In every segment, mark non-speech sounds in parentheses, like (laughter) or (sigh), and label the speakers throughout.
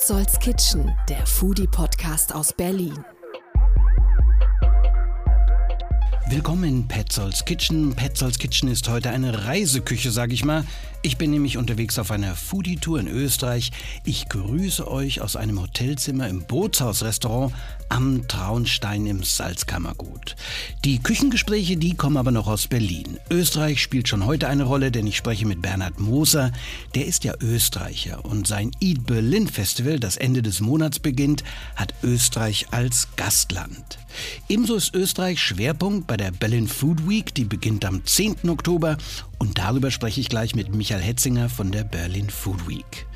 Speaker 1: Petzolds Kitchen, der Foodie-Podcast aus Berlin.
Speaker 2: Willkommen in Petzolds Kitchen. Petzolds Kitchen ist heute eine Reiseküche, sag ich mal. Ich bin nämlich unterwegs auf einer Foodie-Tour in Österreich. Ich grüße euch aus einem Hotelzimmer im Bootshaus-Restaurant am Traunstein im Salzkammergut. Die Küchengespräche, die kommen aber noch aus Berlin. Österreich spielt schon heute eine Rolle, denn ich spreche mit Bernhard Moser. Der ist ja Österreicher und sein Eat Berlin Festival, das Ende des Monats beginnt, hat Österreich als Gastland. Ebenso ist Österreich Schwerpunkt bei der Berlin Food Week, die beginnt am 10. Oktober und darüber spreche ich gleich mit Michael Hetzinger von der Berlin Food Week.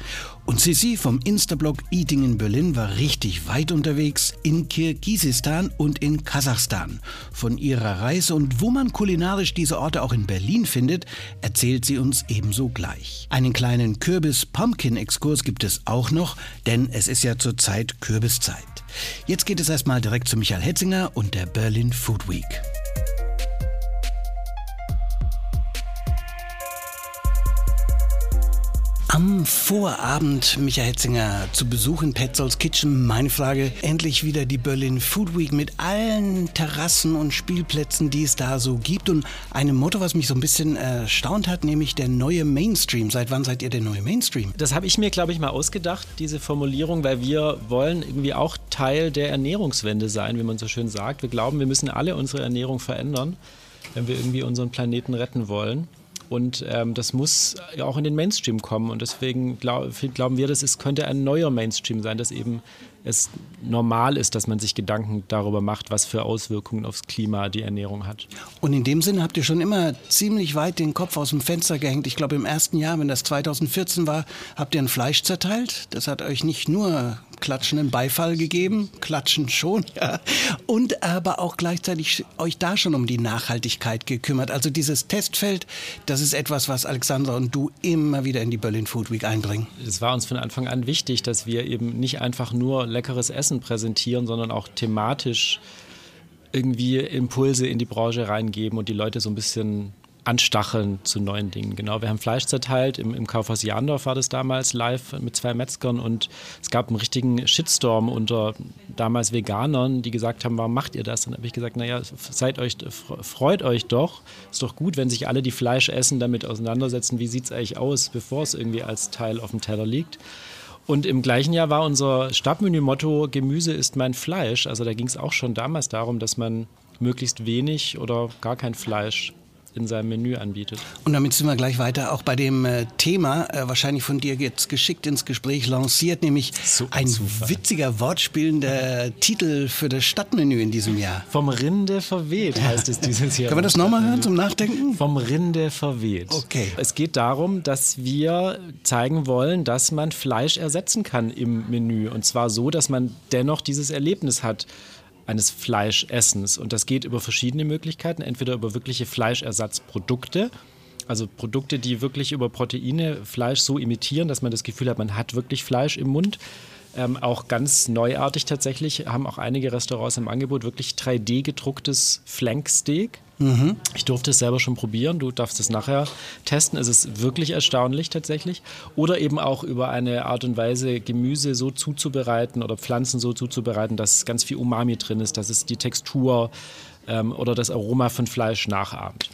Speaker 2: Und Sissi vom Instablog Eating in Berlin war richtig weit unterwegs in Kirgisistan und in Kasachstan. Von ihrer Reise und wo man kulinarisch diese Orte auch in Berlin findet, erzählt sie uns ebenso gleich. Einen kleinen Kürbis-Pumpkin-Exkurs gibt es auch noch, denn es ist ja zurzeit Kürbiszeit. Jetzt geht es erstmal direkt zu Michael Hetzinger und der Berlin Food Week. Am Vorabend, Michael Hetzinger, zu Besuch in Petzolds Kitchen. Meine Frage, endlich wieder die Berlin Food Week mit allen Terrassen und Spielplätzen, die es da so gibt. Und einem Motto, was mich so ein bisschen erstaunt hat, nämlich der neue Mainstream. Seit wann seid ihr der neue Mainstream?
Speaker 3: Das habe ich mir, glaube ich, mal ausgedacht, diese Formulierung, weil wir wollen irgendwie auch Teil der Ernährungswende sein, wie man so schön sagt. Wir glauben, wir müssen alle unsere Ernährung verändern, wenn wir irgendwie unseren Planeten retten wollen. Und ähm, das muss auch in den Mainstream kommen. Und deswegen glaub, glauben wir, dass es könnte ein neuer Mainstream sein, dass eben es normal ist, dass man sich Gedanken darüber macht, was für Auswirkungen aufs Klima die Ernährung hat.
Speaker 2: Und in dem Sinne habt ihr schon immer ziemlich weit den Kopf aus dem Fenster gehängt. Ich glaube, im ersten Jahr, wenn das 2014 war, habt ihr ein Fleisch zerteilt. Das hat euch nicht nur klatschenden Beifall gegeben, klatschen schon, (laughs) ja, und aber auch gleichzeitig euch da schon um die Nachhaltigkeit gekümmert. Also dieses Testfeld, das ist etwas, was Alexandra und du immer wieder in die Berlin Food Week einbringen.
Speaker 3: Es war uns von Anfang an wichtig, dass wir eben nicht einfach nur leckeres Essen präsentieren, sondern auch thematisch irgendwie Impulse in die Branche reingeben und die Leute so ein bisschen anstacheln zu neuen Dingen. Genau, wir haben Fleisch zerteilt. Im, im Kaufhaus Jandorf war das damals live mit zwei Metzgern und es gab einen richtigen Shitstorm unter damals Veganern, die gesagt haben, warum macht ihr das? Dann habe ich gesagt, naja, seid euch, freut euch doch. Ist doch gut, wenn sich alle, die Fleisch essen, damit auseinandersetzen, wie sieht es eigentlich aus, bevor es irgendwie als Teil auf dem Teller liegt. Und im gleichen Jahr war unser Stabmenü-Motto Gemüse ist mein Fleisch. Also da ging es auch schon damals darum, dass man möglichst wenig oder gar kein Fleisch in seinem Menü anbietet.
Speaker 2: Und damit sind wir gleich weiter auch bei dem äh, Thema, äh, wahrscheinlich von dir jetzt geschickt ins Gespräch lanciert, nämlich super, ein super. witziger wortspielender (laughs) Titel für das Stadtmenü in diesem Jahr.
Speaker 3: Vom Rinde verweht heißt es dieses (laughs) Jahr.
Speaker 2: Können wir das nochmal hören zum Nachdenken?
Speaker 3: Vom Rinde verweht.
Speaker 2: Okay.
Speaker 3: Es geht darum, dass wir zeigen wollen, dass man Fleisch ersetzen kann im Menü. Und zwar so, dass man dennoch dieses Erlebnis hat eines Fleischessens. Und das geht über verschiedene Möglichkeiten, entweder über wirkliche Fleischersatzprodukte, also Produkte, die wirklich über Proteine Fleisch so imitieren, dass man das Gefühl hat, man hat wirklich Fleisch im Mund. Ähm, auch ganz neuartig tatsächlich haben auch einige Restaurants im Angebot wirklich 3D gedrucktes Flanksteak. Mhm. Ich durfte es selber schon probieren, du darfst es nachher testen. Es ist wirklich erstaunlich tatsächlich. Oder eben auch über eine Art und Weise, Gemüse so zuzubereiten oder Pflanzen so zuzubereiten, dass ganz viel Umami drin ist, dass es die Textur ähm, oder das Aroma von Fleisch nachahmt.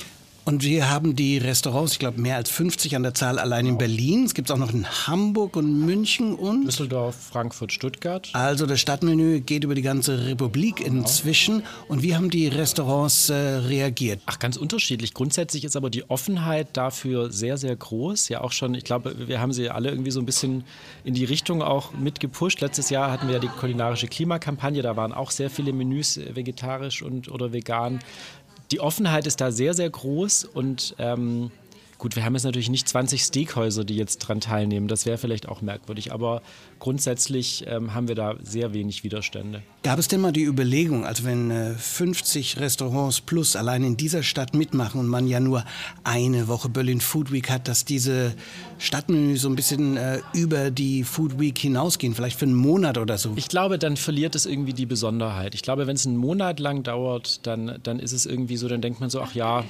Speaker 2: Und wir haben die Restaurants, ich glaube mehr als 50 an der Zahl allein in Berlin. Es gibt auch noch in Hamburg und München und
Speaker 3: Düsseldorf, Frankfurt, Stuttgart.
Speaker 2: Also das Stadtmenü geht über die ganze Republik inzwischen. Und wie haben die Restaurants äh, reagiert?
Speaker 3: Ach, ganz unterschiedlich. Grundsätzlich ist aber die Offenheit dafür sehr, sehr groß. Ja, auch schon, ich glaube, wir haben sie alle irgendwie so ein bisschen in die Richtung auch mitgepusht. Letztes Jahr hatten wir ja die kulinarische Klimakampagne. Da waren auch sehr viele Menüs vegetarisch und oder vegan die Offenheit ist da sehr, sehr groß und ähm, gut, wir haben jetzt natürlich nicht 20 Steakhäuser, die jetzt dran teilnehmen. Das wäre vielleicht auch merkwürdig, aber grundsätzlich ähm, haben wir da sehr wenig Widerstände.
Speaker 2: Gab es denn mal die Überlegung, also wenn äh, 50 Restaurants plus allein in dieser Stadt mitmachen und man ja nur eine Woche Berlin Food Week hat, dass diese Stadtmenü so ein bisschen äh, über die Food Week hinausgehen, vielleicht für einen Monat oder so?
Speaker 3: Ich glaube, dann verliert es irgendwie die Besonderheit. Ich glaube, wenn es einen Monat lang dauert, dann, dann ist es irgendwie so, dann denkt man so, ach ja,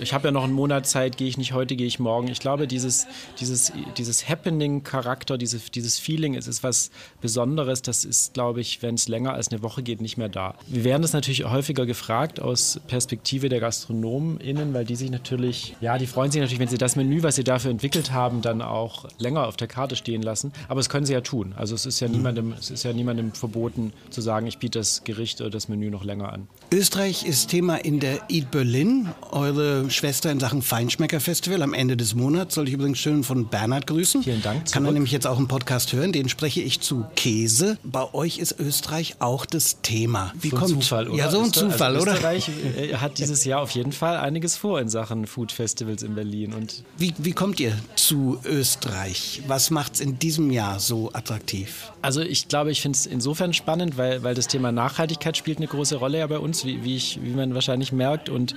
Speaker 3: ich habe ja noch einen Monat Zeit, gehe ich nicht heute heute gehe ich morgen. Ich glaube, dieses, dieses, dieses Happening-Charakter, dieses, dieses Feeling, es ist was Besonderes. Das ist, glaube ich, wenn es länger als eine Woche geht, nicht mehr da. Wir werden das natürlich häufiger gefragt aus Perspektive der GastronomInnen, weil die sich natürlich, ja, die freuen sich natürlich, wenn sie das Menü, was sie dafür entwickelt haben, dann auch länger auf der Karte stehen lassen. Aber das können sie ja tun. Also es ist ja niemandem, es ist ja niemandem verboten zu sagen, ich biete das Gericht oder das Menü noch länger an.
Speaker 2: Österreich ist Thema in der Eat Berlin, eure Schwester in Sachen Feinschmecker Festival am Ende des Monats. Soll ich übrigens schön von Bernhard grüßen.
Speaker 3: Vielen Dank.
Speaker 2: Zurück. Kann er nämlich jetzt auch im Podcast hören. Den spreche ich zu Käse. Bei euch ist Österreich auch das Thema.
Speaker 3: Wie so kommt Zufall, oder?
Speaker 2: Ja, so ein
Speaker 3: Öster
Speaker 2: Zufall,
Speaker 3: also
Speaker 2: oder?
Speaker 3: Österreich äh, (laughs) hat dieses Jahr auf jeden Fall einiges vor in Sachen Food Festivals in Berlin. Und
Speaker 2: wie, wie kommt ihr zu Österreich? Was macht es in diesem Jahr so attraktiv?
Speaker 3: Also ich glaube, ich finde es insofern spannend, weil, weil das Thema Nachhaltigkeit spielt eine große Rolle ja bei uns, wie, wie, ich, wie man wahrscheinlich merkt. Und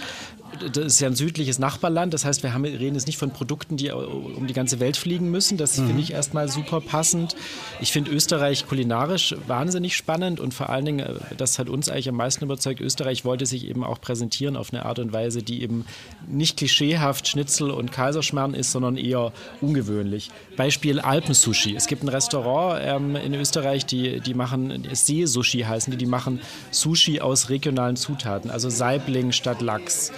Speaker 3: das ist ja ein südliches Nachbarland. Das heißt, wir haben, reden jetzt nicht von Produkten, die um die ganze Welt fliegen müssen. Das mhm. finde ich erstmal super passend. Ich finde Österreich kulinarisch wahnsinnig spannend und vor allen Dingen, äh, das hat uns eigentlich am meisten überzeugt, Österreich wollte sich eben auch präsentieren auf eine Art und Weise, die eben nicht klischeehaft Schnitzel und Kaiserschmarrn ist, sondern eher ungewöhnlich. Beispiel Alpensushi. Es gibt ein Restaurant ähm, in Österreich, die, die machen, See-Sushi heißen die, die machen Sushi aus regionalen Zutaten, also Saibling statt Lachs.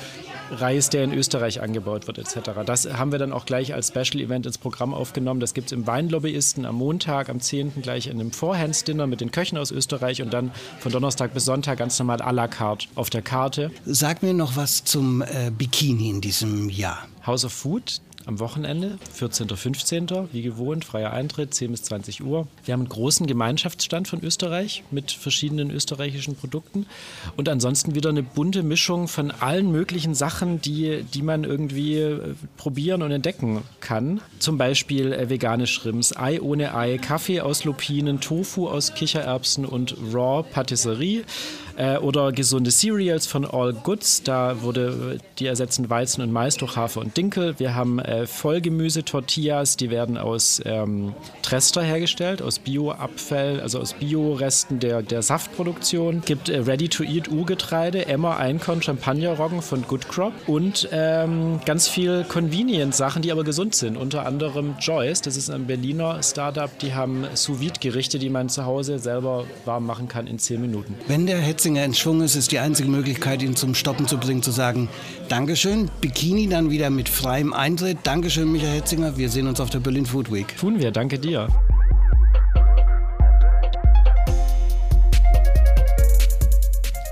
Speaker 3: Reis, der in Österreich angebaut wird, etc. Das haben wir dann auch gleich als Special Event ins Programm aufgenommen. Das gibt es im Weinlobbyisten am Montag, am 10. gleich in einem Forehands-Dinner mit den Köchen aus Österreich und dann von Donnerstag bis Sonntag ganz normal à la carte auf der Karte.
Speaker 2: Sag mir noch was zum äh, Bikini in diesem Jahr.
Speaker 3: House of Food, am Wochenende, 14. 15. wie gewohnt, freier Eintritt, 10 bis 20 Uhr. Wir haben einen großen Gemeinschaftsstand von Österreich mit verschiedenen österreichischen Produkten und ansonsten wieder eine bunte Mischung von allen möglichen Sachen, die, die man irgendwie äh, probieren und entdecken kann. Zum Beispiel äh, vegane Shrimps, Ei ohne Ei, Kaffee aus Lupinen, Tofu aus Kichererbsen und Raw Patisserie äh, oder gesunde Cereals von All Goods. Da wurde, die ersetzen Weizen und Mais durch Hafer und Dinkel. Wir haben äh, Vollgemüse-Tortillas, die werden aus ähm, Trester hergestellt, aus Bioabfall, also aus Bioresten der, der Saftproduktion. Gibt äh, Ready-to-Eat-Urgetreide, Emmer, Einkorn, Champagnerroggen von Good Crop und ähm, ganz viel Convenient-Sachen, die aber gesund sind. Unter anderem Joyce, das ist ein Berliner Startup, die haben Sous-Vide-Gerichte, die man zu Hause selber warm machen kann in 10 Minuten.
Speaker 2: Wenn der Hetze Ratzinger in Schwung ist, ist die einzige Möglichkeit, ihn zum Stoppen zu bringen, zu sagen, Dankeschön, Bikini dann wieder mit freiem Eintritt. Dankeschön, Michael Hetzinger, wir sehen uns auf der Berlin Food Week.
Speaker 3: Tun wir, danke dir.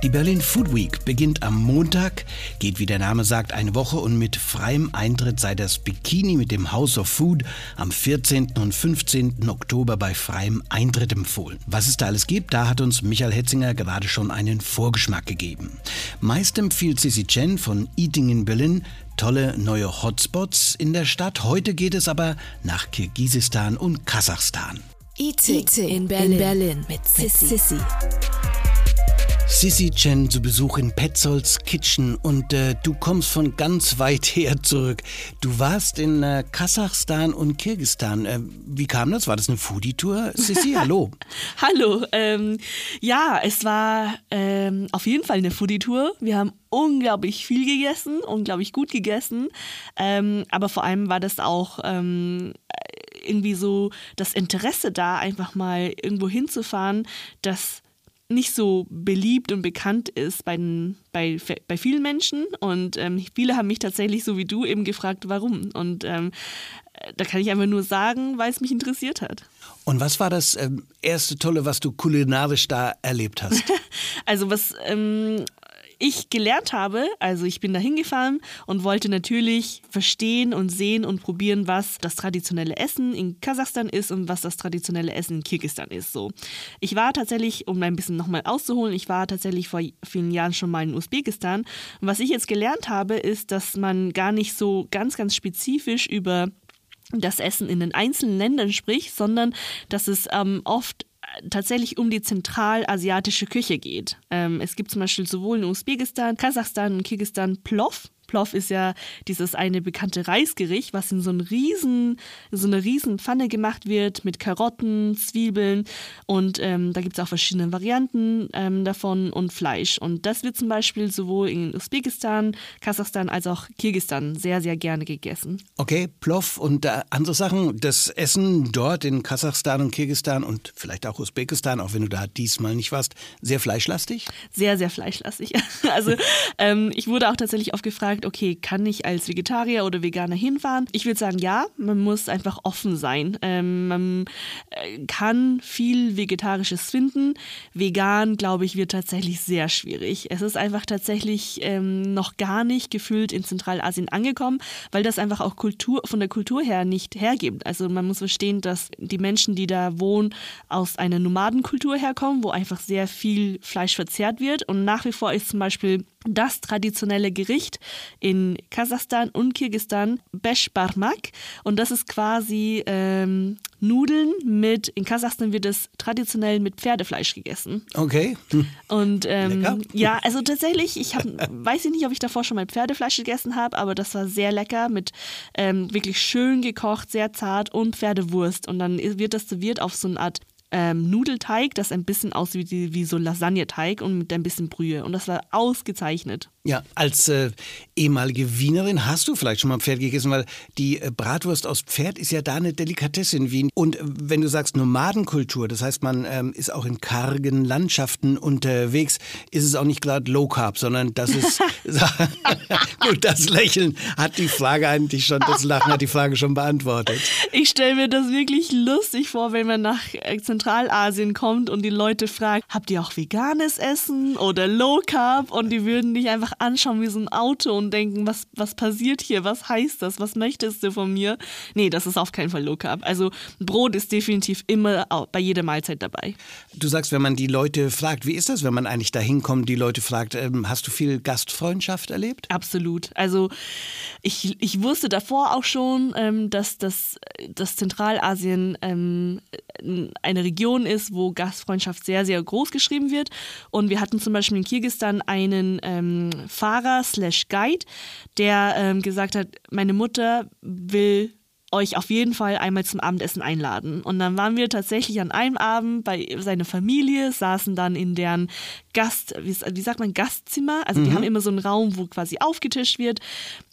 Speaker 2: Die Berlin Food Week beginnt am Montag, geht wie der Name sagt eine Woche und mit freiem Eintritt sei das Bikini mit dem House of Food am 14. und 15. Oktober bei freiem Eintritt empfohlen. Was es da alles gibt, da hat uns Michael Hetzinger gerade schon einen Vorgeschmack gegeben. Meist empfiehlt Sissy Chen von Eating in Berlin tolle neue Hotspots in der Stadt. Heute geht es aber nach Kirgisistan und Kasachstan.
Speaker 1: Eating, Eating in Berlin, in Berlin mit Sissy.
Speaker 2: Sissy Chen zu Besuch in Petzolds Kitchen und äh, du kommst von ganz weit (laughs) her zurück. Du warst in äh, Kasachstan und Kirgistan. Äh, wie kam das? War das eine Foodie-Tour? Sissy, (laughs) hallo.
Speaker 4: hallo. Ähm, ja, es war ähm, auf jeden Fall eine Foodie-Tour. Wir haben unglaublich viel gegessen, unglaublich gut gegessen. Ähm, aber vor allem war das auch ähm, irgendwie so das Interesse da, einfach mal irgendwo hinzufahren, das nicht so beliebt und bekannt ist bei, den, bei, bei vielen Menschen. Und ähm, viele haben mich tatsächlich so wie du eben gefragt, warum. Und ähm, da kann ich einfach nur sagen, weil es mich interessiert hat.
Speaker 2: Und was war das ähm, erste Tolle, was du kulinarisch da erlebt hast? (laughs)
Speaker 4: also was ähm, ich gelernt habe, also ich bin da hingefahren und wollte natürlich verstehen und sehen und probieren, was das traditionelle Essen in Kasachstan ist und was das traditionelle Essen in Kirgisistan ist. So, ich war tatsächlich, um ein bisschen nochmal auszuholen, ich war tatsächlich vor vielen Jahren schon mal in Usbekistan. Und was ich jetzt gelernt habe, ist, dass man gar nicht so ganz, ganz spezifisch über das Essen in den einzelnen Ländern spricht, sondern dass es ähm, oft tatsächlich um die zentralasiatische Küche geht. Ähm, es gibt zum Beispiel sowohl in Usbekistan, Kasachstan und Kirgisistan Plov. Plov ist ja dieses eine bekannte Reisgericht, was in so, einen riesen, so einer riesen Pfanne gemacht wird mit Karotten, Zwiebeln und ähm, da gibt es auch verschiedene Varianten ähm, davon und Fleisch. Und das wird zum Beispiel sowohl in Usbekistan, Kasachstan als auch Kirgisistan sehr, sehr gerne gegessen.
Speaker 2: Okay, Plov und äh, andere Sachen. Das Essen dort in Kasachstan und Kirgisistan und vielleicht auch Usbekistan, auch wenn du da diesmal nicht warst, sehr fleischlastig?
Speaker 4: Sehr, sehr fleischlastig. (laughs) Also ähm, ich wurde auch tatsächlich oft gefragt, okay, kann ich als Vegetarier oder Veganer hinfahren? Ich würde sagen, ja, man muss einfach offen sein. Ähm, man äh, kann viel Vegetarisches finden. Vegan, glaube ich, wird tatsächlich sehr schwierig. Es ist einfach tatsächlich ähm, noch gar nicht gefühlt in Zentralasien angekommen, weil das einfach auch Kultur, von der Kultur her nicht hergibt. Also man muss verstehen, dass die Menschen, die da wohnen, aus einer Nomadenkultur herkommen, wo einfach sehr viel Fleisch verzehrt wird. Und nach wie vor ist zum Beispiel das traditionelle Gericht in Kasachstan und Kirgisistan Beshbarmak. Und das ist quasi ähm, Nudeln mit, in Kasachstan wird es traditionell mit Pferdefleisch gegessen.
Speaker 2: Okay.
Speaker 4: Und ähm, ja, also tatsächlich, ich hab, weiß ich nicht, ob ich davor schon mal Pferdefleisch gegessen habe, aber das war sehr lecker mit ähm, wirklich schön gekocht, sehr zart und Pferdewurst. Und dann wird das serviert auf so eine Art ähm, Nudelteig, das ein bisschen aussieht wie, wie so Lasagneteig und mit ein bisschen Brühe. Und das war ausgezeichnet.
Speaker 2: Ja, als äh, ehemalige Wienerin hast du vielleicht schon mal Pferd gegessen, weil die äh, Bratwurst aus Pferd ist ja da eine Delikatesse in Wien. Und äh, wenn du sagst Nomadenkultur, das heißt, man ähm, ist auch in kargen Landschaften unterwegs, ist es auch nicht gerade Low Carb, sondern das ist. (laughs) (laughs) Gut, das Lächeln hat die Frage eigentlich schon, das Lachen hat die Frage schon beantwortet.
Speaker 4: Ich stelle mir das wirklich lustig vor, wenn man nach äh, Zentralasien kommt und die Leute fragt, habt ihr auch veganes Essen oder Low Carb? Und die würden dich einfach anschauen wie so ein Auto und denken, was, was passiert hier? Was heißt das? Was möchtest du von mir? Nee, das ist auf keinen Fall Low Carb. Also Brot ist definitiv immer bei jeder Mahlzeit dabei.
Speaker 2: Du sagst, wenn man die Leute fragt, wie ist das, wenn man eigentlich da hinkommt, die Leute fragt, ähm, hast du viel Gastfreundschaft erlebt?
Speaker 4: Absolut. Also ich, ich wusste davor auch schon, ähm, dass, dass, dass Zentralasien ähm, eine Region ist, wo Gastfreundschaft sehr, sehr groß geschrieben wird. Und wir hatten zum Beispiel in Kirgisistan einen ähm, Fahrer slash Guide, der ähm, gesagt hat, meine Mutter will euch auf jeden Fall einmal zum Abendessen einladen. Und dann waren wir tatsächlich an einem Abend bei seiner Familie, saßen dann in deren Gast, wie, sagt man, Gastzimmer. Also mhm. die haben immer so einen Raum, wo quasi aufgetischt wird.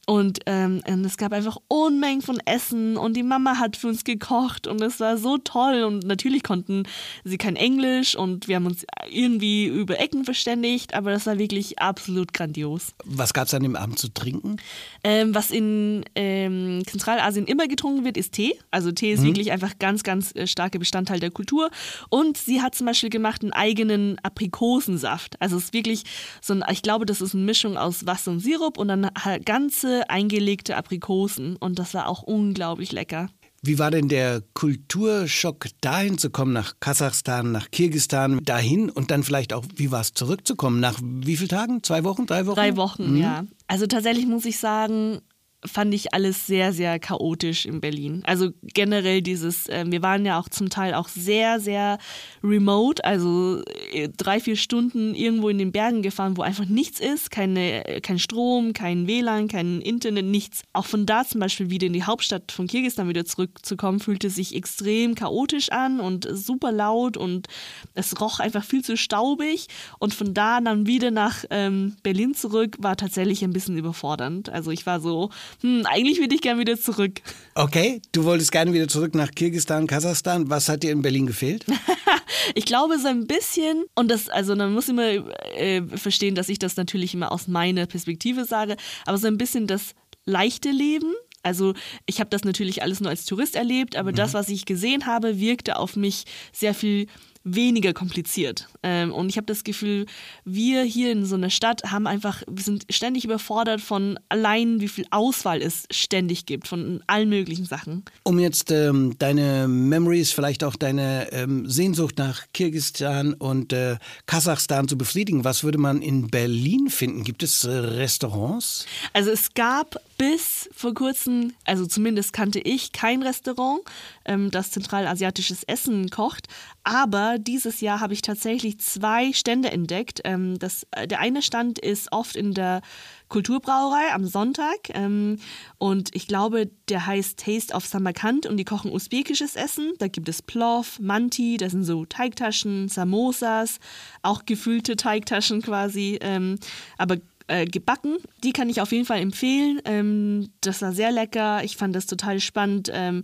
Speaker 4: Und, ähm, und es gab einfach Unmengen von Essen und die Mama hat für uns gekocht und es war so toll. Und natürlich konnten sie kein Englisch und wir haben uns irgendwie über Ecken verständigt, aber das war wirklich absolut grandios.
Speaker 2: Was gab es an dem Abend zu trinken?
Speaker 4: Ähm, was in ähm, Zentralasien immer getrunken wird, ist Tee. Also Tee ist mhm. wirklich einfach ganz, ganz äh, starker Bestandteil der Kultur. Und sie hat zum Beispiel gemacht einen eigenen Aprikosensaft. Also es ist wirklich so ein, ich glaube, das ist eine Mischung aus Wasser und Sirup und dann ganze eingelegte Aprikosen und das war auch unglaublich lecker.
Speaker 2: Wie war denn der Kulturschock, dahin zu kommen, nach Kasachstan, nach Kirgisistan, dahin und dann vielleicht auch, wie war es, zurückzukommen? Nach wie vielen Tagen? Zwei Wochen? Drei Wochen?
Speaker 4: Drei Wochen, mhm. ja. Also tatsächlich muss ich sagen, fand ich alles sehr, sehr chaotisch in Berlin. Also generell dieses, äh, wir waren ja auch zum Teil auch sehr, sehr remote, also äh, drei, vier Stunden irgendwo in den Bergen gefahren, wo einfach nichts ist, keine, äh, kein Strom, kein WLAN, kein Internet, nichts. Auch von da zum Beispiel wieder in die Hauptstadt von Kirgisistan wieder zurückzukommen, fühlte sich extrem chaotisch an und super laut und es roch einfach viel zu staubig. Und von da dann wieder nach ähm, Berlin zurück war tatsächlich ein bisschen überfordernd. Also ich war so, hm, eigentlich würde ich gerne wieder zurück.
Speaker 2: Okay, du wolltest gerne wieder zurück nach Kirgisistan, Kasachstan. Was hat dir in Berlin gefehlt? (laughs)
Speaker 4: ich glaube so ein bisschen, und das, also man muss immer äh, verstehen, dass ich das natürlich immer aus meiner Perspektive sage, aber so ein bisschen das leichte Leben. Also ich habe das natürlich alles nur als Tourist erlebt, aber mhm. das, was ich gesehen habe, wirkte auf mich sehr viel weniger kompliziert. Ähm, und ich habe das Gefühl, wir hier in so einer Stadt haben einfach, wir sind ständig überfordert von allein, wie viel Auswahl es ständig gibt von allen möglichen Sachen.
Speaker 2: Um jetzt ähm, deine Memories, vielleicht auch deine ähm, Sehnsucht nach Kirgisistan und äh, Kasachstan zu befriedigen, was würde man in Berlin finden? Gibt es äh, Restaurants?
Speaker 4: Also es gab bis vor kurzem, also zumindest kannte ich kein Restaurant, ähm, das zentralasiatisches Essen kocht, aber dieses Jahr habe ich tatsächlich zwei Stände entdeckt. Ähm, das, äh, der eine Stand ist oft in der Kulturbrauerei am Sonntag ähm, und ich glaube, der heißt Taste of Samarkand und die kochen usbekisches Essen. Da gibt es Plov, Manti, das sind so Teigtaschen, Samosas, auch gefüllte Teigtaschen quasi, ähm, aber äh, gebacken. Die kann ich auf jeden Fall empfehlen. Ähm, das war sehr lecker. Ich fand das total spannend, ähm,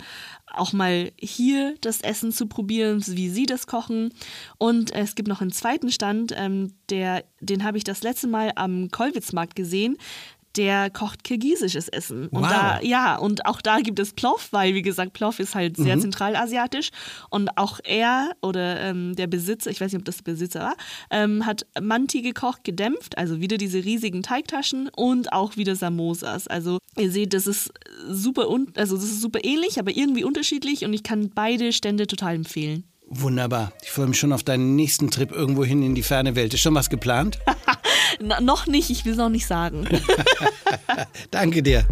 Speaker 4: auch mal hier das Essen zu probieren, wie sie das kochen. Und es gibt noch einen zweiten Stand, ähm, der, den habe ich das letzte Mal am Kollwitzmarkt gesehen der kocht kirgisisches Essen. Und
Speaker 2: Wow.
Speaker 4: da, ja, und auch da gibt es Plov, weil wie gesagt, Plov ist halt sehr
Speaker 2: Mhm.
Speaker 4: zentralasiatisch. Und auch er oder ähm, der Besitzer, ich weiß nicht, ob das der Besitzer war, ähm, hat Manti gekocht, gedämpft, also wieder diese riesigen Teigtaschen und auch wieder Samosas. Also ihr seht, das ist super un also das ist super ähnlich, aber irgendwie unterschiedlich und ich kann beide Stände total empfehlen.
Speaker 2: Wunderbar. Ich freue mich schon auf deinen nächsten Trip irgendwo hin in die ferne Welt. Ist schon was geplant? (laughs)
Speaker 4: Na, noch nicht, ich will es noch nicht sagen. (laughs)
Speaker 2: Danke dir.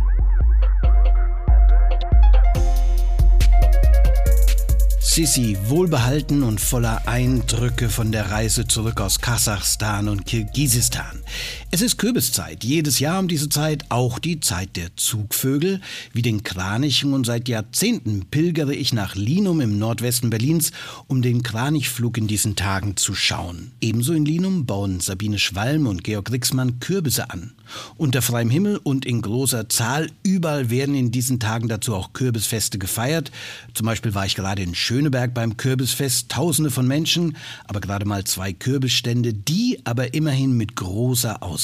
Speaker 2: Sissi, wohlbehalten und voller Eindrücke von der Reise zurück aus Kasachstan und Kirgisistan. Es ist Kürbiszeit, jedes Jahr um diese Zeit auch die Zeit der Zugvögel, wie den Kranichen und seit Jahrzehnten pilgere ich nach Linum im Nordwesten Berlins, um den Kranichflug in diesen Tagen zu schauen. Ebenso in Linum bauen Sabine Schwalm und Georg Rixmann Kürbisse an. Unter freiem Himmel und in großer Zahl, überall werden in diesen Tagen dazu auch Kürbisfeste gefeiert. Zum Beispiel war ich gerade in Schöneberg beim Kürbisfest, tausende von Menschen, aber gerade mal zwei Kürbisstände, die aber immerhin mit großer Auswahl.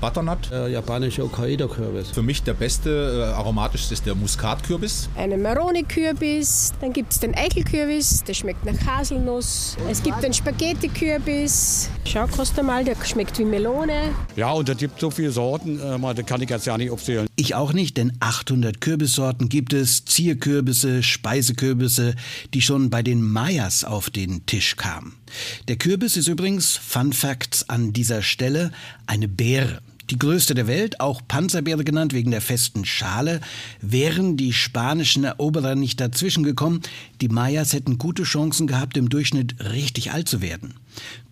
Speaker 5: Butternut.
Speaker 6: Äh, japanische Hokkaido-Kürbis.
Speaker 5: Für mich der beste, äh, aromatischste ist der Muskatkürbis.
Speaker 7: einen Maroni-Kürbis, dann gibt es den Eichelkürbis, der schmeckt nach Haselnuss. Es gibt den Spaghetti-Kürbis. Schau, koste mal, der schmeckt wie Melone.
Speaker 6: Ja, und es gibt so viele Sorten, äh, mal, das kann ich jetzt ja nicht aufzählen.
Speaker 2: Ich auch nicht, denn 800 Kürbissorten gibt es, Zierkürbisse, Speisekürbisse, die schon bei den Mayas auf den Tisch kamen. Der Kürbis ist übrigens, Fun Facts an dieser Stelle, eine Beere. Die größte der Welt, auch Panzerbeere genannt wegen der festen Schale, wären die spanischen Eroberer nicht dazwischen gekommen, die Mayas hätten gute Chancen gehabt, im Durchschnitt richtig alt zu werden.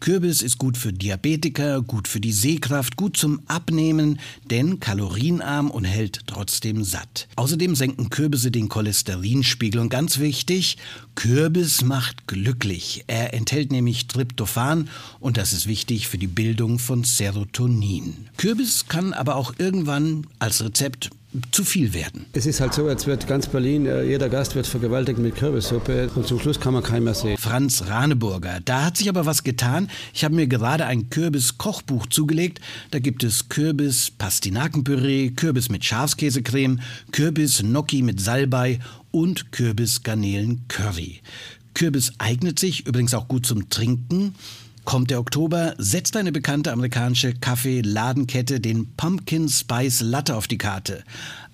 Speaker 2: Kürbis ist gut für Diabetiker, gut für die Sehkraft, gut zum Abnehmen, denn kalorienarm und hält trotzdem satt. Außerdem senken Kürbisse den Cholesterinspiegel und ganz wichtig, Kürbis macht glücklich. Er enthält nämlich Tryptophan und das ist wichtig für die Bildung von Serotonin. Kürbis kann aber auch irgendwann als Rezept zu viel werden.
Speaker 6: Es ist halt so, jetzt wird ganz Berlin, äh, jeder Gast wird vergewaltigt mit Kürbissuppe und zum Schluss kann man keinen mehr sehen.
Speaker 2: Franz Raneburger. Da hat sich aber was getan. Ich habe mir gerade ein Kürbis-Kochbuch zugelegt. Da gibt es Kürbis-Pastinakenpüree, Kürbis mit Schafskäsecreme, Kürbis-Gnocchi mit Salbei und Kürbis-Garnelen-Curry. Kürbis eignet sich übrigens auch gut zum Trinken. Kommt der Oktober, setzt eine bekannte amerikanische Kaffee-Ladenkette den Pumpkin Spice Latte auf die Karte.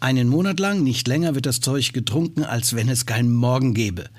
Speaker 2: Einen Monat lang, nicht länger, wird das Zeug getrunken, als wenn es keinen Morgen gäbe.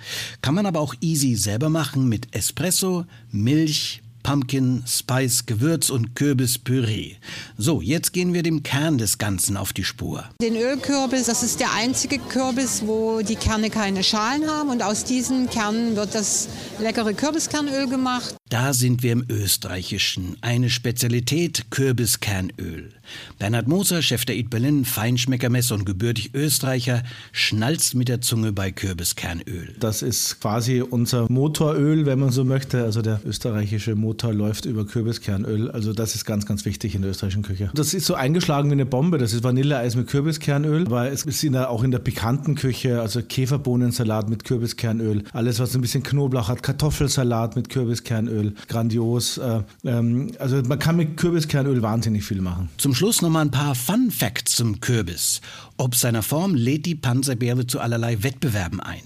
Speaker 2: Kann man aber auch easy selber machen mit Espresso, Milch, Pumpkin, Spice, Gewürz und Kürbispüree. So, jetzt gehen wir dem Kern des Ganzen auf die Spur.
Speaker 8: Den Ölkürbis, das ist der einzige Kürbis, wo die Kerne keine Schalen haben. Und aus diesen Kernen wird das leckere Kürbiskernöl gemacht.
Speaker 2: Da sind wir im Österreichischen. Eine Spezialität Kürbiskernöl. Bernhard Moser, Chef der Eat Berlin, Feinschmeckermesse und gebürtig Österreicher, schnalzt mit der Zunge bei Kürbiskernöl.
Speaker 3: Das ist quasi unser Motoröl, wenn man so möchte. Also der österreichische Motor läuft über Kürbiskernöl. Also das ist ganz, ganz wichtig in der österreichischen Küche. Das ist so eingeschlagen wie eine Bombe. Das ist Vanilleeis mit Kürbiskernöl. Aber es ist in der, auch in der pikanten Küche, also Käferbohnensalat mit Kürbiskernöl. Alles, was ein bisschen Knoblauch hat. Kartoffelsalat mit Kürbiskernöl. Grandios. Äh, ähm, also man kann mit Kürbiskernöl wahnsinnig viel machen.
Speaker 2: Zum Schluss noch mal ein paar Fun Facts zum Kürbis. Ob seiner Form lädt die Panzerbeere zu allerlei Wettbewerben ein.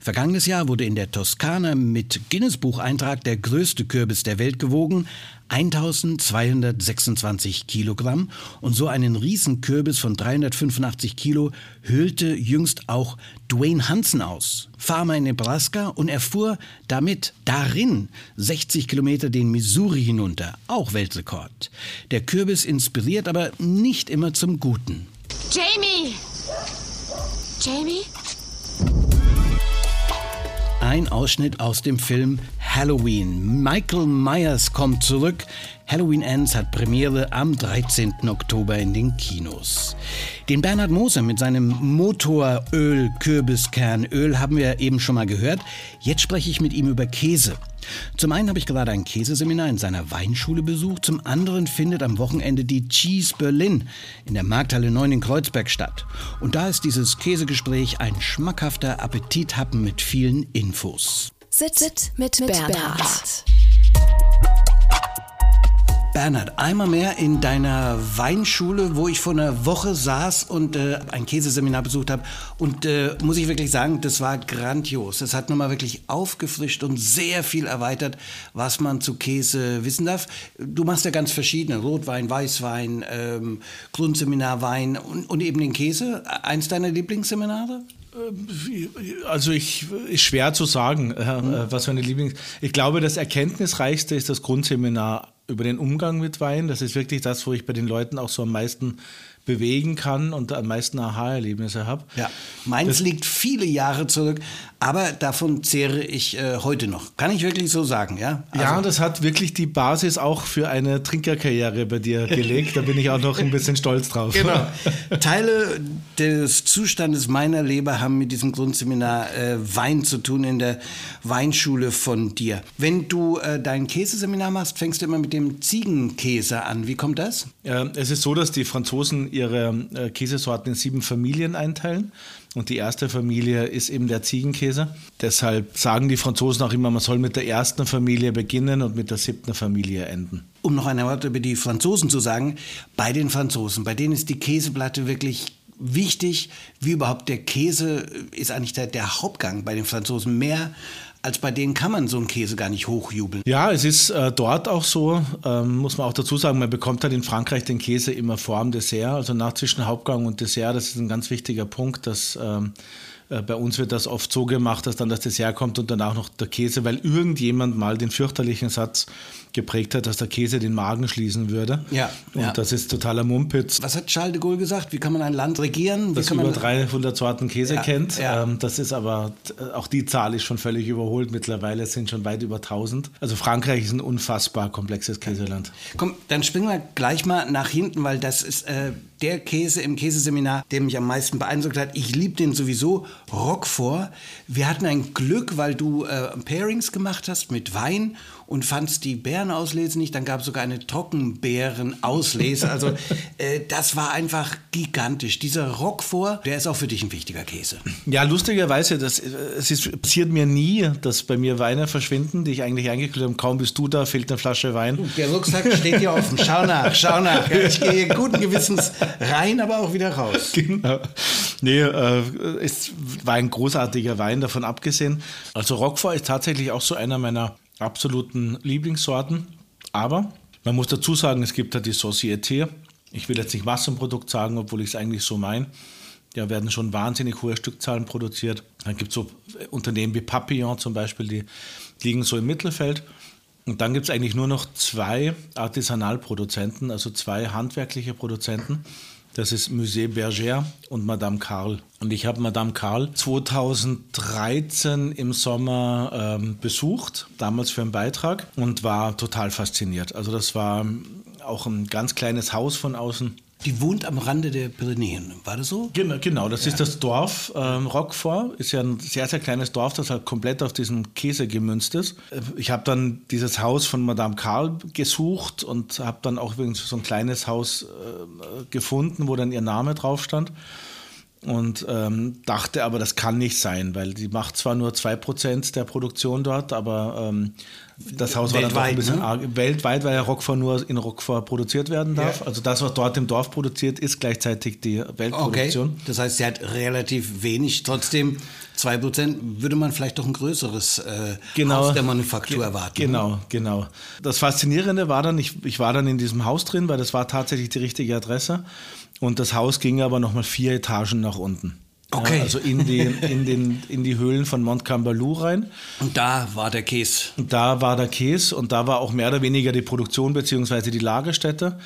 Speaker 2: Vergangenes Jahr wurde in der Toskana mit Guinness-Bucheintrag der größte Kürbis der Welt gewogen, 1226 Kilogramm. Und so einen Riesenkürbis von 385 Kilo hüllte jüngst auch Dwayne Hansen aus, Farmer in Nebraska, und er fuhr damit darin 60 Kilometer den Missouri hinunter, auch Weltrekord. Der Kürbis inspiriert aber nicht immer zum Guten.
Speaker 9: Jamie! Jamie?
Speaker 2: Ein Ausschnitt aus dem Film Halloween. Michael Myers kommt zurück. Halloween Ends hat Premiere am 13. Oktober in den Kinos. Den Bernhard Moser mit seinem Motoröl, Kürbiskernöl haben wir eben schon mal gehört. Jetzt spreche ich mit ihm über Käse. Zum einen habe ich gerade ein Käseseminar in seiner Weinschule besucht, zum anderen findet am Wochenende die Cheese Berlin in der Markthalle 9 in Kreuzberg statt. Und da ist dieses Käsegespräch ein schmackhafter Appetithappen mit vielen Infos.
Speaker 1: Sitz, Sitz mit, mit Bernhard. Bernhard.
Speaker 2: Bernhard, einmal mehr in deiner Weinschule, wo ich vor einer Woche saß und äh, ein Käseseminar besucht habe. Und äh, muss ich wirklich sagen, das war grandios. Das hat nochmal wirklich aufgefrischt und sehr viel erweitert, was man zu Käse wissen darf. Du machst ja ganz verschiedene, Rotwein, Weißwein, ähm, Grundseminarwein und, und eben den Käse. Eins deiner Lieblingsseminare?
Speaker 9: Also ich ist schwer zu sagen, äh, was meine Lieblings. Ich glaube, das Erkenntnisreichste ist das Grundseminar über den Umgang mit Wein. Das ist wirklich das, wo ich bei den Leuten auch so am meisten bewegen kann und am meisten Aha-Erlebnisse habe.
Speaker 2: Ja, meins das liegt viele Jahre zurück, aber davon zehre ich äh, heute noch. Kann ich wirklich so sagen, ja?
Speaker 9: Also ja, das hat wirklich die Basis auch für eine Trinkerkarriere bei dir (laughs) gelegt. da bin ich auch noch ein bisschen stolz drauf.
Speaker 2: Genau. (laughs) Teile des Zustandes meiner Leber haben mit diesem Grundseminar äh, Wein zu tun in der Weinschule von dir. Wenn du äh, dein Käseseminar machst, fängst du immer mit dem Ziegenkäse an. Wie kommt das?
Speaker 9: es ist so, dass die Franzosen ihre äh, Käsesorten in sieben Familien einteilen. Und die erste Familie ist eben der Ziegenkäse. Deshalb sagen die Franzosen auch immer, man soll mit der ersten Familie beginnen und mit der siebten Familie enden.
Speaker 2: Um noch ein Wort über die Franzosen zu sagen, bei den Franzosen, bei denen ist die Käseplatte wirklich wichtig, wie überhaupt der Käse ist eigentlich der, der Hauptgang bei den Franzosen mehr als bei denen kann man so einen Käse gar nicht hochjubeln.
Speaker 9: Ja, es ist äh, dort auch so, ähm, muss man auch dazu sagen, man bekommt halt in Frankreich den Käse immer vor dem Dessert, also nach zwischen Hauptgang und Dessert, das ist ein ganz wichtiger Punkt, dass ähm, äh, bei uns wird das oft so gemacht, dass dann das Dessert kommt und danach noch der Käse, weil irgendjemand mal den fürchterlichen Satz geprägt hat, dass der Käse den Magen schließen würde.
Speaker 2: Ja.
Speaker 9: Und
Speaker 2: ja.
Speaker 9: das ist totaler Mumpitz.
Speaker 2: Was hat Charles de Gaulle gesagt? Wie kann man ein Land regieren? Wie
Speaker 9: dass
Speaker 2: über
Speaker 9: 300 Sorten Käse
Speaker 2: ja,
Speaker 9: kennt.
Speaker 2: Ja.
Speaker 9: Ähm, das ist aber, auch die Zahl ist schon völlig überholt. Mittlerweile sind schon weit über 1000. Also Frankreich ist ein unfassbar komplexes Käseland.
Speaker 2: Komm, dann springen wir gleich mal nach hinten, weil das ist äh, der Käse im Käseseminar, der mich am meisten beeindruckt hat. Ich liebe den sowieso. Roquefort. Wir hatten ein Glück, weil du äh, Pairings gemacht hast mit Wein und fandst die Beerenauslese nicht. Dann gab es sogar eine Trockenbeerenauslese. Also (laughs) äh, das war einfach gigantisch. Dieser Roquefort, der ist auch für dich ein wichtiger Käse.
Speaker 9: Ja, lustigerweise, das, es ist, passiert mir nie, dass bei mir Weine verschwinden, die ich eigentlich eingekühlt habe. Kaum bist du da, fehlt eine Flasche Wein.
Speaker 2: Der Rucksack steht hier offen. Schau nach, schau nach. Ich gehe guten Gewissens rein, aber auch wieder raus. (laughs)
Speaker 9: Genau. Nee, äh, es war ein großartiger Wein, davon abgesehen. Also Roquefort ist tatsächlich auch so einer meiner absoluten Lieblingssorten. Aber man muss dazu sagen, es gibt da die Société. Ich will jetzt nicht Massenprodukt sagen, obwohl ich es eigentlich so meine. Da werden schon wahnsinnig hohe Stückzahlen produziert. Dann gibt es so Unternehmen wie Papillon zum Beispiel, die liegen so im Mittelfeld. Und dann gibt es eigentlich nur noch zwei Artisanalproduzenten, also zwei handwerkliche Produzenten. Das ist Musée Berger und Madame Karl. Und ich habe Madame Karl 2013 im Sommer ähm, besucht, damals für einen Beitrag, und war total fasziniert. Also das war auch ein ganz kleines Haus von außen
Speaker 2: die wohnt am Rande der Pyrenäen, war das so?
Speaker 9: Genau, genau das ja. ist das Dorf ähm, Roquefort. Ist ja ein sehr, sehr kleines Dorf, das halt komplett auf diesen Käse gemünzt ist. Äh, ich habe dann dieses Haus von Madame Karl gesucht und habe dann auch übrigens so ein kleines Haus äh, gefunden, wo dann ihr Name drauf stand und ähm, dachte aber, das kann nicht sein, weil die macht zwar nur 2% der Produktion dort, aber ähm, das Haus war dann ein bisschen ne? arg, weltweit, weil ja Roquefort nur in Roquefort produziert werden darf. Ja. Also das, was dort im Dorf produziert, ist gleichzeitig die Weltproduktion.
Speaker 2: Okay. Das heißt, sie hat relativ wenig. Trotzdem 2% würde man vielleicht doch ein größeres äh, genau, Haus der Manufaktur erwarten.
Speaker 9: Ne? Genau, genau. Das Faszinierende war dann, ich, ich war dann in diesem Haus drin, weil das war tatsächlich die richtige Adresse. Und das Haus ging aber nochmal vier Etagen nach unten.
Speaker 2: Okay.
Speaker 9: Ja, also in die, in, den, in die Höhlen von Mont Cambalou rein.
Speaker 2: Und da war der Käse.
Speaker 9: Und da war der Käse und da war auch mehr oder weniger die Produktion bzw. die Lagerstätte.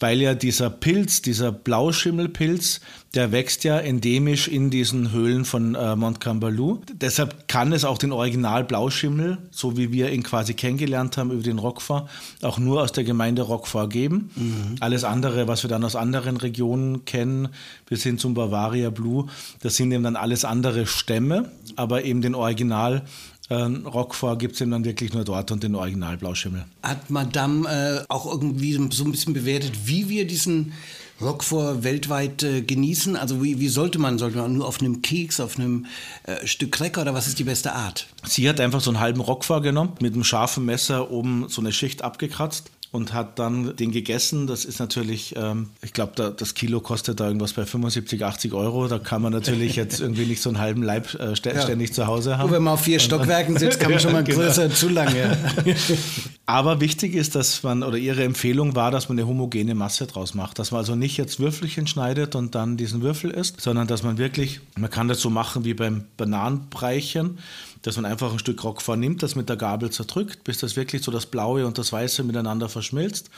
Speaker 9: Weil ja dieser Pilz, dieser Blauschimmelpilz, der wächst ja endemisch in diesen Höhlen von äh, Mont Cambalou. Deshalb kann es auch den Original Blauschimmel, so wie wir ihn quasi kennengelernt haben über den Roquefort, auch nur aus der Gemeinde Roquefort geben. Mhm. Alles andere, was wir dann aus anderen Regionen kennen, bis hin zum Bavaria Blue, das sind eben dann alles andere Stämme, aber eben den Original äh, Roquefort gibt es eben dann wirklich nur dort und den Original Blauschimmel.
Speaker 2: Hat Madame äh, auch irgendwie so ein bisschen bewertet, wie wir diesen Roquefort weltweit äh, genießen? Also wie, wie, sollte man? Sollte man nur auf einem Keks, auf einem äh, Stück Cracker oder was ist die beste Art?
Speaker 9: Sie hat einfach so einen halben Roquefort genommen, mit einem scharfen Messer oben so eine Schicht abgekratzt und hat dann den gegessen. Das ist natürlich, ähm, ich glaube, da, das Kilo kostet da irgendwas bei 75, 80 Euro. Da kann man natürlich (laughs) jetzt irgendwie nicht so einen halben Leib äh, ständig ja. zu Hause haben.
Speaker 2: Und wenn man auf vier Stockwerken (laughs) sitzt, kann man schon mal genau. größer zu lange. (laughs)
Speaker 9: Aber wichtig ist, dass man, oder ihre Empfehlung war, dass man eine homogene Masse draus macht. Dass man also nicht jetzt Würfelchen schneidet und dann diesen Würfel isst, sondern dass man wirklich, man kann das so machen wie beim Bananenbreichen dass man einfach ein Stück Roquefort nimmt, das mit der Gabel zerdrückt, bis das wirklich so das Blaue und das Weiße miteinander verschmilzt.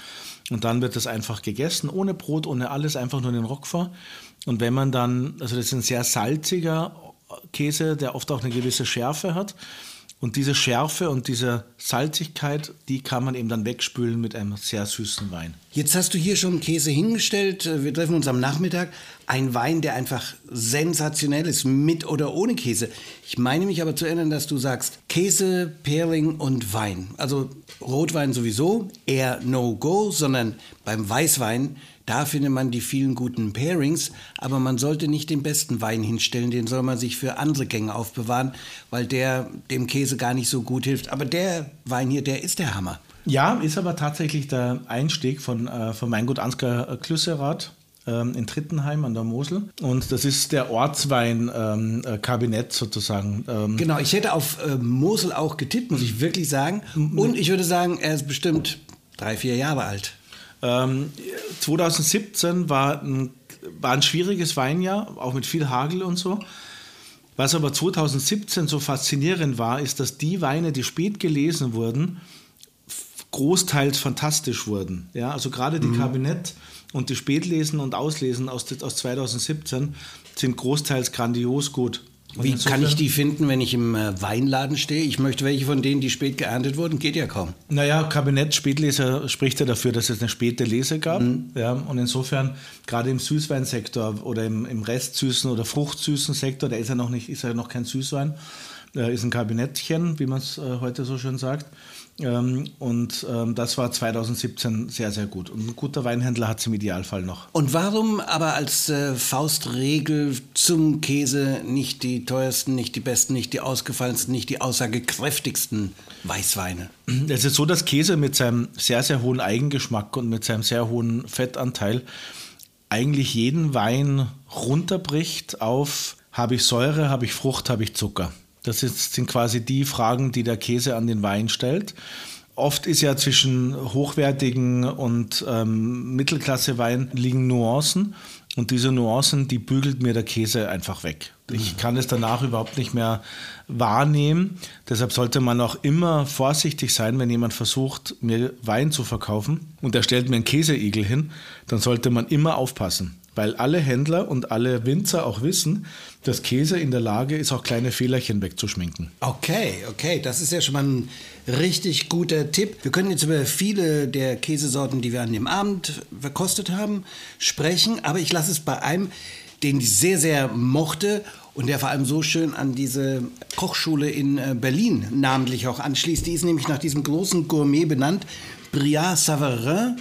Speaker 9: Und dann wird das einfach gegessen, ohne Brot, ohne alles, einfach nur den Roquefort. Und wenn man dann, also das ist ein sehr salziger Käse, der oft auch eine gewisse Schärfe hat. Und diese Schärfe und diese Salzigkeit, die kann man eben dann wegspülen mit einem sehr süßen Wein.
Speaker 2: Jetzt hast du hier schon Käse hingestellt. Wir treffen uns am Nachmittag. Ein Wein, der einfach sensationell ist, mit oder ohne Käse. Ich meine mich aber zu erinnern, dass du sagst Käse, Perling und Wein. Also Rotwein sowieso eher No-Go, sondern beim Weißwein da findet man die vielen guten Pairings, aber man sollte nicht den besten Wein hinstellen, den soll man sich für andere Gänge aufbewahren, weil der dem Käse gar nicht so gut hilft. Aber der Wein hier, der ist der Hammer.
Speaker 9: Ja, ist aber tatsächlich der Einstieg von, äh, von Weingut Ansgar Klüsserath ähm, in Trittenheim an der Mosel. Und das ist der Ortswein-Kabinett ähm, sozusagen.
Speaker 2: Ähm. Genau, ich hätte auf äh, Mosel auch getippt, muss ich wirklich sagen. Und ich würde sagen, er ist bestimmt drei, vier Jahre alt.
Speaker 9: Ähm, 2017 war ein, war ein schwieriges Weinjahr, auch mit viel Hagel und so. Was aber 2017 so faszinierend war, ist, dass die Weine, die spät gelesen wurden, großteils fantastisch wurden. Ja, also gerade die mhm. Kabinett und die Spätlesen und Auslesen aus, aus 2017 sind großteils grandios gut.
Speaker 2: Wie kann ich die finden, wenn ich im äh, Weinladen stehe? Ich möchte welche von denen, die spät geerntet wurden, geht ja kaum.
Speaker 9: Naja, Kabinett Spätleser spricht ja dafür, dass es eine späte Lese gab. Mhm. Ja, und insofern, gerade im Süßweinsektor oder im, im Restsüßen oder Fruchtsüßen Sektor, da ist ja noch nicht, ist ja noch kein Süßwein, äh, ist ein Kabinettchen, wie man es äh, heute so schön sagt. Ähm, und ähm, das war 2017 sehr, sehr gut. Und ein guter Weinhändler hat es im Idealfall noch.
Speaker 2: Und warum aber als äh, Faustregel zum Käse nicht die teuersten, nicht die besten, nicht die ausgefallensten, nicht die aussagekräftigsten Weißweine?
Speaker 9: Es ist so, dass Käse mit seinem sehr, sehr hohen Eigengeschmack und mit seinem sehr hohen Fettanteil eigentlich jeden Wein runterbricht auf habe ich Säure, habe ich Frucht, habe ich Zucker. Das sind quasi die Fragen, die der Käse an den Wein stellt. Oft ist ja zwischen hochwertigen und ähm, Mittelklasse-Wein liegen Nuancen. Und diese Nuancen, die bügelt mir der Käse einfach weg. Ich kann es danach überhaupt nicht mehr wahrnehmen. Deshalb sollte man auch immer vorsichtig sein, wenn jemand versucht, mir Wein zu verkaufen und er stellt mir einen Käseigel hin, dann sollte man immer aufpassen weil alle Händler und alle Winzer auch wissen, dass Käse in der Lage ist, auch kleine Fehlerchen wegzuschminken.
Speaker 2: Okay, okay, das ist ja schon mal ein richtig guter Tipp. Wir können jetzt über viele der Käsesorten, die wir an dem Abend verkostet haben, sprechen, aber ich lasse es bei einem, den ich sehr, sehr mochte und der vor allem so schön an diese Kochschule in äh, Berlin namentlich auch anschließt. Die ist nämlich nach diesem großen Gourmet benannt, Briard Savarin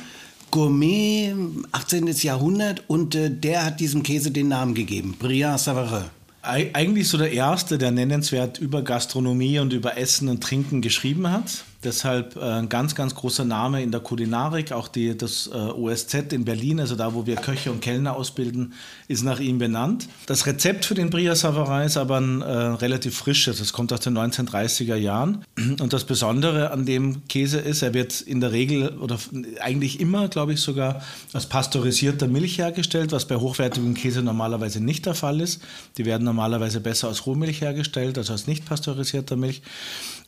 Speaker 2: Gourmet, 18. Jahrhundert, und äh, der hat diesem Käse den Namen gegeben, Briand Savarin.
Speaker 9: Eigentlich so der Erste, der nennenswert über Gastronomie und über Essen und Trinken geschrieben hat. Deshalb äh, ein ganz, ganz großer Name in der Kulinarik. Auch die, das äh, OSZ in Berlin, also da, wo wir Köche und Kellner ausbilden, ist nach ihm benannt. Das Rezept für den Bria Savarin ist aber ein äh, relativ frisches. Es kommt aus den 1930er Jahren. (clears throat) Und das Besondere an dem Käse ist, er wird in der Regel oder eigentlich immer, glaube ich, sogar aus pasteurisierter Milch hergestellt, was bei hochwertigem Käse normalerweise nicht der Fall ist. Die werden normalerweise besser aus Rohmilch hergestellt, also aus nicht pasteurisierter Milch.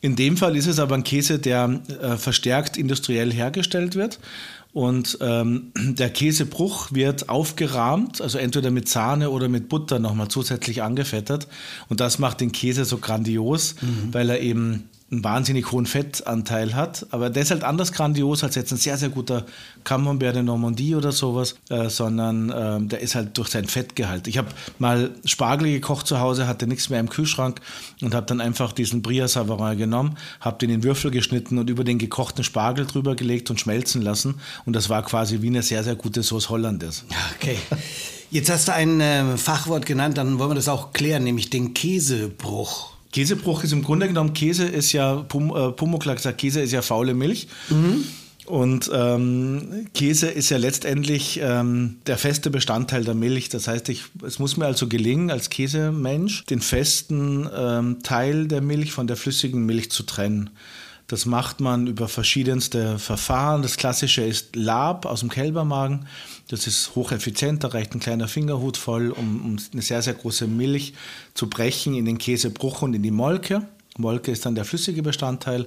Speaker 9: In dem Fall ist es aber ein Käse, der äh, verstärkt industriell hergestellt wird. Und ähm, der Käsebruch wird aufgerahmt, also entweder mit Sahne oder mit Butter nochmal zusätzlich angefettert. Und das macht den Käse so grandios, mhm. weil er eben einen wahnsinnig hohen Fettanteil hat. Aber der ist halt anders grandios als jetzt ein sehr, sehr guter Camembert de Normandie oder sowas, äh, sondern äh, der ist halt durch sein Fettgehalt. Ich habe mal Spargel gekocht zu Hause, hatte nichts mehr im Kühlschrank und habe dann einfach diesen Bria Savarin genommen, habe den in Würfel geschnitten und über den gekochten Spargel drüber gelegt und schmelzen lassen. Und das war quasi wie eine sehr, sehr gute Sauce Hollandaise.
Speaker 2: Okay. Jetzt hast du ein äh, Fachwort genannt, dann wollen wir das auch klären, nämlich den Käsebruch.
Speaker 9: Käsebruch ist im Grunde genommen, Käse ist ja, Pum, äh, Pumuckl sagt, Käse ist ja faule Milch. Mhm. Und ähm, Käse ist ja letztendlich ähm, der feste Bestandteil der Milch. Das heißt, ich, es muss mir also gelingen, als Käsemensch den festen ähm, Teil der Milch von der flüssigen Milch zu trennen. Das macht man über verschiedenste Verfahren. Das klassische ist Lab aus dem Kälbermagen. Das ist hocheffizient, da reicht ein kleiner Fingerhut voll, um, um eine sehr, sehr große Milch zu brechen in den Käsebruch und in die Molke. Molke ist dann der flüssige Bestandteil.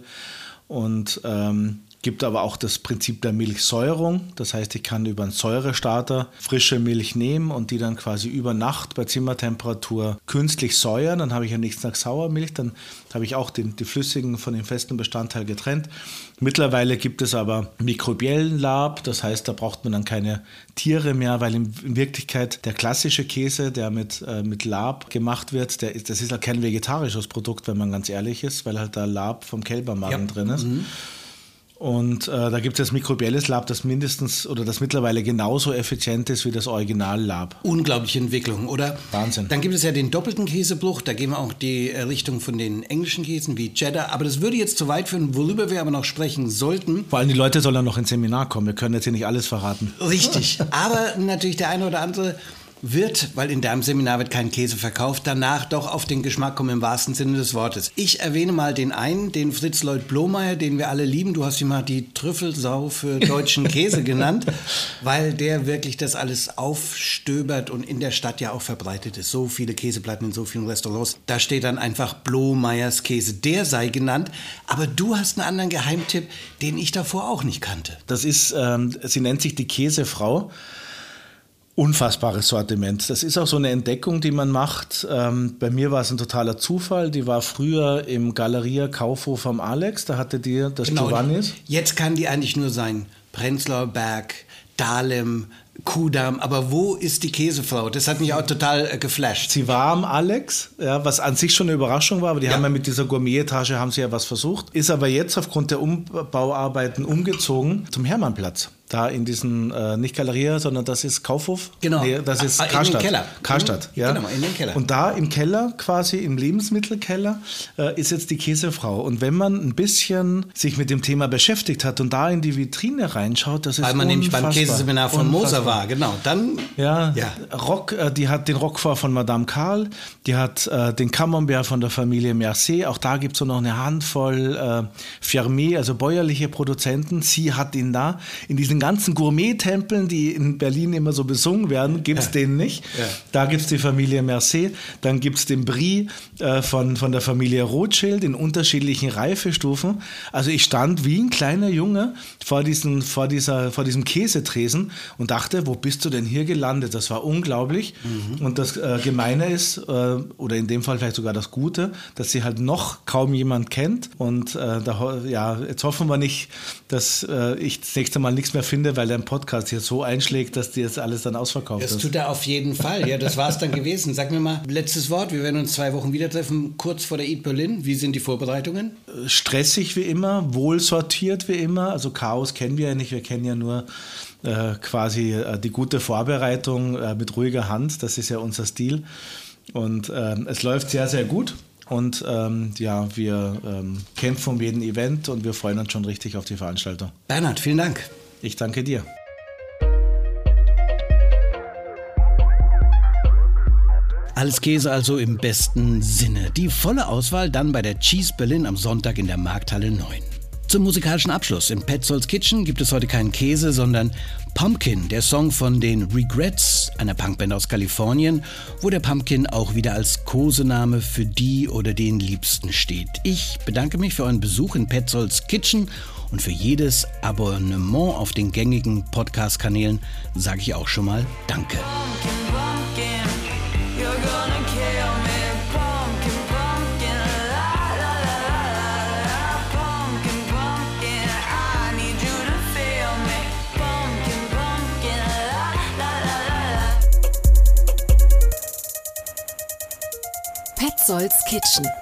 Speaker 9: Und ähm, Gibt aber auch das Prinzip der Milchsäurung. Das heißt, ich kann über einen Säurestarter frische Milch nehmen und die dann quasi über Nacht bei Zimmertemperatur künstlich säuern. Dann habe ich ja nichts nach Sauermilch. Dann habe ich auch den, die flüssigen von dem festen Bestandteil getrennt. Mittlerweile gibt es aber mikrobiellen Lab. Das heißt, da braucht man dann keine Tiere mehr, weil in, in Wirklichkeit der klassische Käse, der mit, äh, mit Lab gemacht wird, der, das ist halt kein vegetarisches Produkt, wenn man ganz ehrlich ist, weil halt da Lab vom Kälbermagen ja. drin ist. Mhm. Und äh, da gibt es das mikrobielles Lab, das mindestens oder das mittlerweile genauso effizient ist wie das Original-Lab.
Speaker 2: Unglaubliche Entwicklung, oder?
Speaker 9: Wahnsinn.
Speaker 2: Dann gibt es ja den doppelten Käsebruch, da gehen wir auch die äh, Richtung von den englischen Käsen wie Cheddar. Aber das würde jetzt zu weit führen, worüber wir aber noch sprechen sollten.
Speaker 9: Vor allem die Leute sollen noch ins Seminar kommen. Wir können jetzt hier nicht alles verraten.
Speaker 2: Richtig. (laughs) aber natürlich der eine oder andere wird, weil in deinem Seminar wird kein Käse verkauft, danach doch auf den Geschmack kommen im wahrsten Sinne des Wortes. Ich erwähne mal den einen, den Fritz Lloyd Blomeyer, den wir alle lieben. Du hast ihn mal die Trüffelsau für deutschen Käse (laughs) genannt, weil der wirklich das alles aufstöbert und in der Stadt ja auch verbreitet ist. So viele Käseplatten in so vielen Restaurants. Da steht dann einfach Blomeyers Käse. Der sei genannt. Aber du hast einen anderen Geheimtipp, den ich davor auch nicht kannte.
Speaker 9: Das ist, ähm, sie nennt sich die Käsefrau unfassbares Sortiment. Das ist auch so eine Entdeckung, die man macht. Ähm, bei mir war es ein totaler Zufall. Die war früher im Galeria Kaufhof am Alex. Da hatte die das genau, Giovannis.
Speaker 2: Jetzt kann die eigentlich nur sein Prenzlauer Berg, Dahlem, Kudamm, aber wo ist die Käsefrau? Das hat mich auch total äh, geflasht.
Speaker 9: Sie war am Alex, ja, was an sich schon eine Überraschung war, aber die ja. haben ja mit dieser Gourmet-Etage haben sie ja was versucht, ist aber jetzt aufgrund der Umbauarbeiten umgezogen zum Hermannplatz da in diesen, äh, nicht Galeria, sondern das ist Kaufhof.
Speaker 2: Genau.
Speaker 9: Nee, das ist
Speaker 2: ah,
Speaker 9: Karstadt.
Speaker 2: In den Keller.
Speaker 9: Karstadt,
Speaker 2: mhm. ja. Genau, in den Keller.
Speaker 9: Und da im Keller, quasi im Lebensmittelkeller, äh, ist jetzt die Käsefrau. Und wenn man ein bisschen sich mit dem Thema beschäftigt hat und da in die Vitrine reinschaut, das ist
Speaker 2: Weil man nämlich beim Käseseminar von Moser war, genau. Dann,
Speaker 9: ja, ja. Rock, äh, die hat den Roquefort von Madame Karl, die hat äh, den Camembert von der Familie Mercier, auch da gibt es so noch eine Handvoll äh, Fermier, also bäuerliche Produzenten. Sie hat ihn da in diesen ganzen Gourmet-Tempeln, die in Berlin immer so besungen werden, gibt es ja. den nicht. Ja. Da gibt es die Familie Mercé, dann gibt es den Brie äh, von, von der Familie Rothschild in unterschiedlichen Reifestufen. Also ich stand wie ein kleiner Junge vor, diesen, vor, dieser, vor diesem Käsetresen und dachte, wo bist du denn hier gelandet? Das war unglaublich. Mhm. Und das äh, Gemeine ist, äh, oder in dem Fall vielleicht sogar das Gute, dass sie halt noch kaum jemand kennt. Und äh, da, ja, jetzt hoffen wir nicht, dass äh, ich das nächste Mal nichts mehr finde, weil dein Podcast hier so einschlägt, dass dir jetzt alles dann ausverkauft
Speaker 2: das
Speaker 9: ist.
Speaker 2: Das tut er auf jeden Fall. Ja, das war es dann gewesen. Sag mir mal, letztes Wort. Wir werden uns zwei Wochen wieder treffen, kurz vor der Eat Berlin. Wie sind die Vorbereitungen?
Speaker 9: Stressig wie immer, wohl sortiert wie immer. Also Chaos kennen wir ja nicht. Wir kennen ja nur äh, quasi äh, die gute Vorbereitung äh, mit ruhiger Hand. Das ist ja unser Stil. Und ähm, es läuft sehr, sehr gut. Und ähm, ja, wir ähm, kämpfen um jeden Event und wir freuen uns schon richtig auf die Veranstaltung.
Speaker 2: Bernhard, vielen Dank.
Speaker 9: Ich danke dir.
Speaker 2: Alles Käse also im besten Sinne. Die volle Auswahl dann bei der Cheese Berlin am Sonntag in der Markthalle 9. Zum musikalischen Abschluss. Im Petzolds Kitchen gibt es heute keinen Käse, sondern Pumpkin, der Song von den Regrets, einer Punkband aus Kalifornien, wo der Pumpkin auch wieder als Kosename für die oder den Liebsten steht. Ich bedanke mich für euren Besuch in Petzolds Kitchen und für jedes Abonnement auf den gängigen Podcast-Kanälen sage ich auch schon mal Danke.
Speaker 1: Petzolds Kitchen.